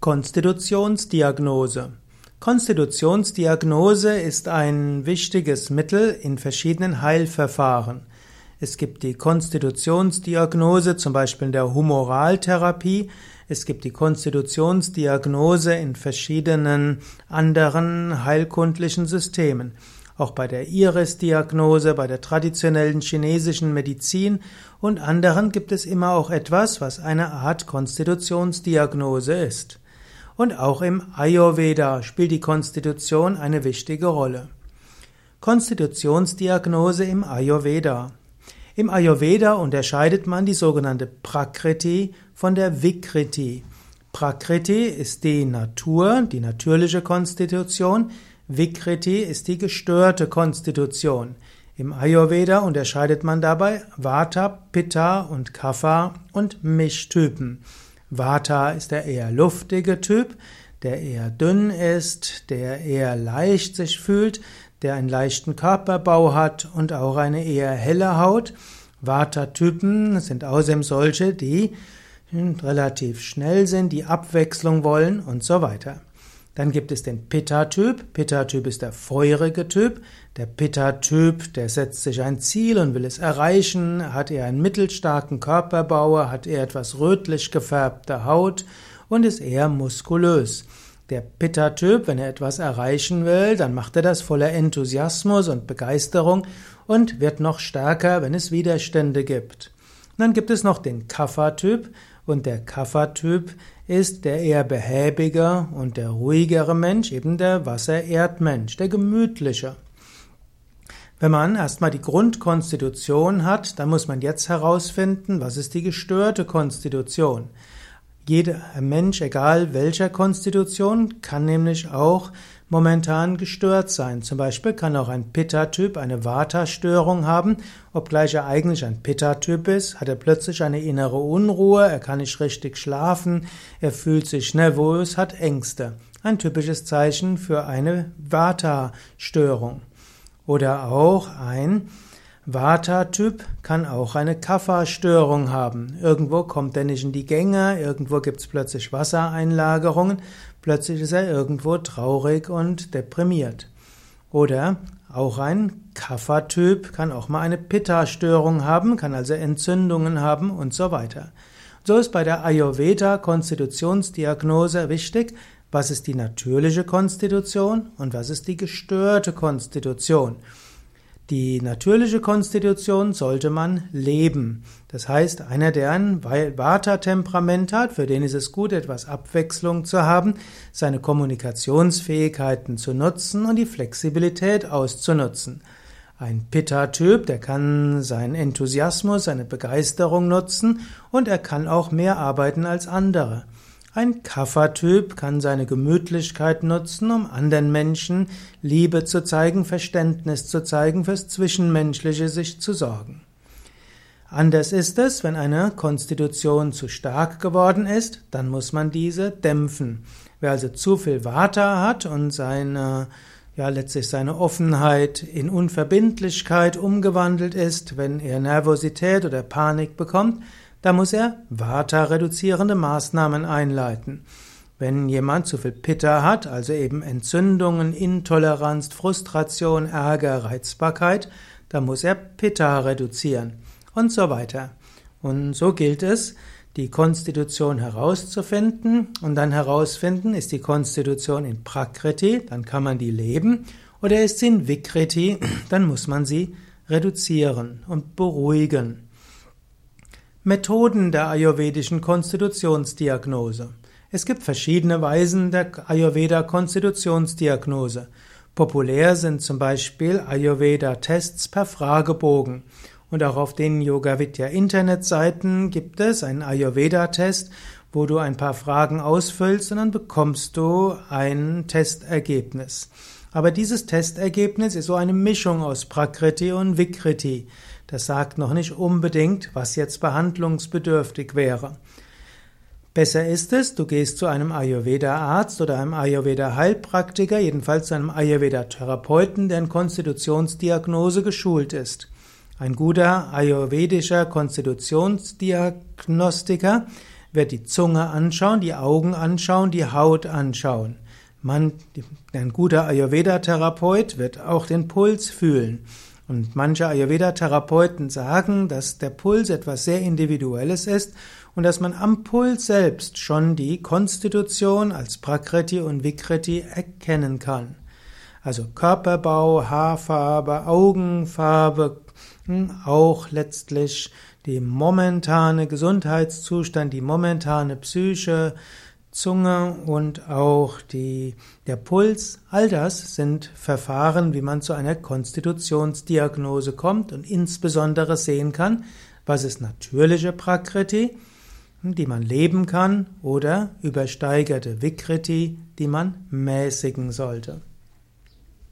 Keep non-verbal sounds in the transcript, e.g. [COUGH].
Konstitutionsdiagnose. Konstitutionsdiagnose ist ein wichtiges Mittel in verschiedenen Heilverfahren. Es gibt die Konstitutionsdiagnose zum Beispiel in der Humoraltherapie. Es gibt die Konstitutionsdiagnose in verschiedenen anderen heilkundlichen Systemen. Auch bei der Iris-Diagnose, bei der traditionellen chinesischen Medizin und anderen gibt es immer auch etwas, was eine Art Konstitutionsdiagnose ist. Und auch im Ayurveda spielt die Konstitution eine wichtige Rolle. Konstitutionsdiagnose im Ayurveda. Im Ayurveda unterscheidet man die sogenannte Prakriti von der Vikriti. Prakriti ist die Natur, die natürliche Konstitution, Vikriti ist die gestörte Konstitution. Im Ayurveda unterscheidet man dabei Vata, Pitta und Kapha und Mischtypen. Vata ist der eher luftige Typ, der eher dünn ist, der eher leicht sich fühlt, der einen leichten Körperbau hat und auch eine eher helle Haut. Vata-Typen sind außerdem solche, die relativ schnell sind, die Abwechslung wollen und so weiter. Dann gibt es den Pitta-Typ. Pitta-Typ ist der feurige Typ. Der Pitta-Typ, der setzt sich ein Ziel und will es erreichen, hat eher einen mittelstarken Körperbau, hat eher etwas rötlich gefärbte Haut und ist eher muskulös. Der Pitta-Typ, wenn er etwas erreichen will, dann macht er das voller Enthusiasmus und Begeisterung und wird noch stärker, wenn es Widerstände gibt. Und dann gibt es noch den Kapha-Typ und der Kapha-Typ ist der eher behäbige und der ruhigere Mensch, eben der Wasser-Erdmensch, der gemütliche. Wenn man erstmal die Grundkonstitution hat, dann muss man jetzt herausfinden, was ist die gestörte Konstitution. Jeder Mensch, egal welcher Konstitution, kann nämlich auch momentan gestört sein. Zum Beispiel kann auch ein Pitta-Typ eine Vata-Störung haben. Obgleich er eigentlich ein Pitta-Typ ist, hat er plötzlich eine innere Unruhe, er kann nicht richtig schlafen, er fühlt sich nervös, hat Ängste. Ein typisches Zeichen für eine Vata-Störung. Oder auch ein Vata-Typ kann auch eine Kapha-Störung haben. Irgendwo kommt er nicht in die Gänge, irgendwo gibt es plötzlich Wassereinlagerungen, plötzlich ist er irgendwo traurig und deprimiert. Oder auch ein Kapha-Typ kann auch mal eine Pitta-Störung haben, kann also Entzündungen haben und so weiter. So ist bei der Ayurveda-Konstitutionsdiagnose wichtig, was ist die natürliche Konstitution und was ist die gestörte Konstitution. Die natürliche Konstitution sollte man leben. Das heißt, einer, der ein Vata-Temperament hat, für den ist es gut, etwas Abwechslung zu haben, seine Kommunikationsfähigkeiten zu nutzen und die Flexibilität auszunutzen. Ein Pitta-Typ, der kann seinen Enthusiasmus, seine Begeisterung nutzen und er kann auch mehr arbeiten als andere. Ein Kaffertyp kann seine Gemütlichkeit nutzen, um anderen Menschen Liebe zu zeigen, Verständnis zu zeigen, fürs Zwischenmenschliche sich zu sorgen. Anders ist es, wenn eine Konstitution zu stark geworden ist, dann muss man diese dämpfen. Wer also zu viel Vata hat und seine, ja, letztlich seine Offenheit in Unverbindlichkeit umgewandelt ist, wenn er Nervosität oder Panik bekommt, da muss er Vata-reduzierende Maßnahmen einleiten. Wenn jemand zu viel Pitta hat, also eben Entzündungen, Intoleranz, Frustration, Ärger, Reizbarkeit, dann muss er Pitta reduzieren und so weiter. Und so gilt es, die Konstitution herauszufinden und dann herausfinden, ist die Konstitution in Prakriti, dann kann man die leben, oder ist sie in Vikriti, [CLEARS THROAT] dann muss man sie reduzieren und beruhigen. Methoden der ayurvedischen Konstitutionsdiagnose. Es gibt verschiedene Weisen der Ayurveda-Konstitutionsdiagnose. Populär sind zum Beispiel Ayurveda-Tests per Fragebogen. Und auch auf den Yoga Vidya Internetseiten gibt es einen Ayurveda-Test, wo du ein paar Fragen ausfüllst und dann bekommst du ein Testergebnis. Aber dieses Testergebnis ist so eine Mischung aus Prakriti und Vikriti. Das sagt noch nicht unbedingt, was jetzt behandlungsbedürftig wäre. Besser ist es, du gehst zu einem Ayurveda-Arzt oder einem Ayurveda-Heilpraktiker, jedenfalls zu einem Ayurveda-Therapeuten, der in Konstitutionsdiagnose geschult ist. Ein guter ayurvedischer Konstitutionsdiagnostiker wird die Zunge anschauen, die Augen anschauen, die Haut anschauen. Man, ein guter Ayurveda-Therapeut wird auch den Puls fühlen. Und manche Ayurveda-Therapeuten sagen, dass der Puls etwas sehr Individuelles ist und dass man am Puls selbst schon die Konstitution als Prakriti und Vikriti erkennen kann. Also Körperbau, Haarfarbe, Augenfarbe, hm, auch letztlich die momentane Gesundheitszustand, die momentane Psyche, Zunge und auch die, der Puls, all das sind Verfahren, wie man zu einer Konstitutionsdiagnose kommt und insbesondere sehen kann, was ist natürliche Prakriti, die man leben kann, oder übersteigerte Vikriti, die man mäßigen sollte.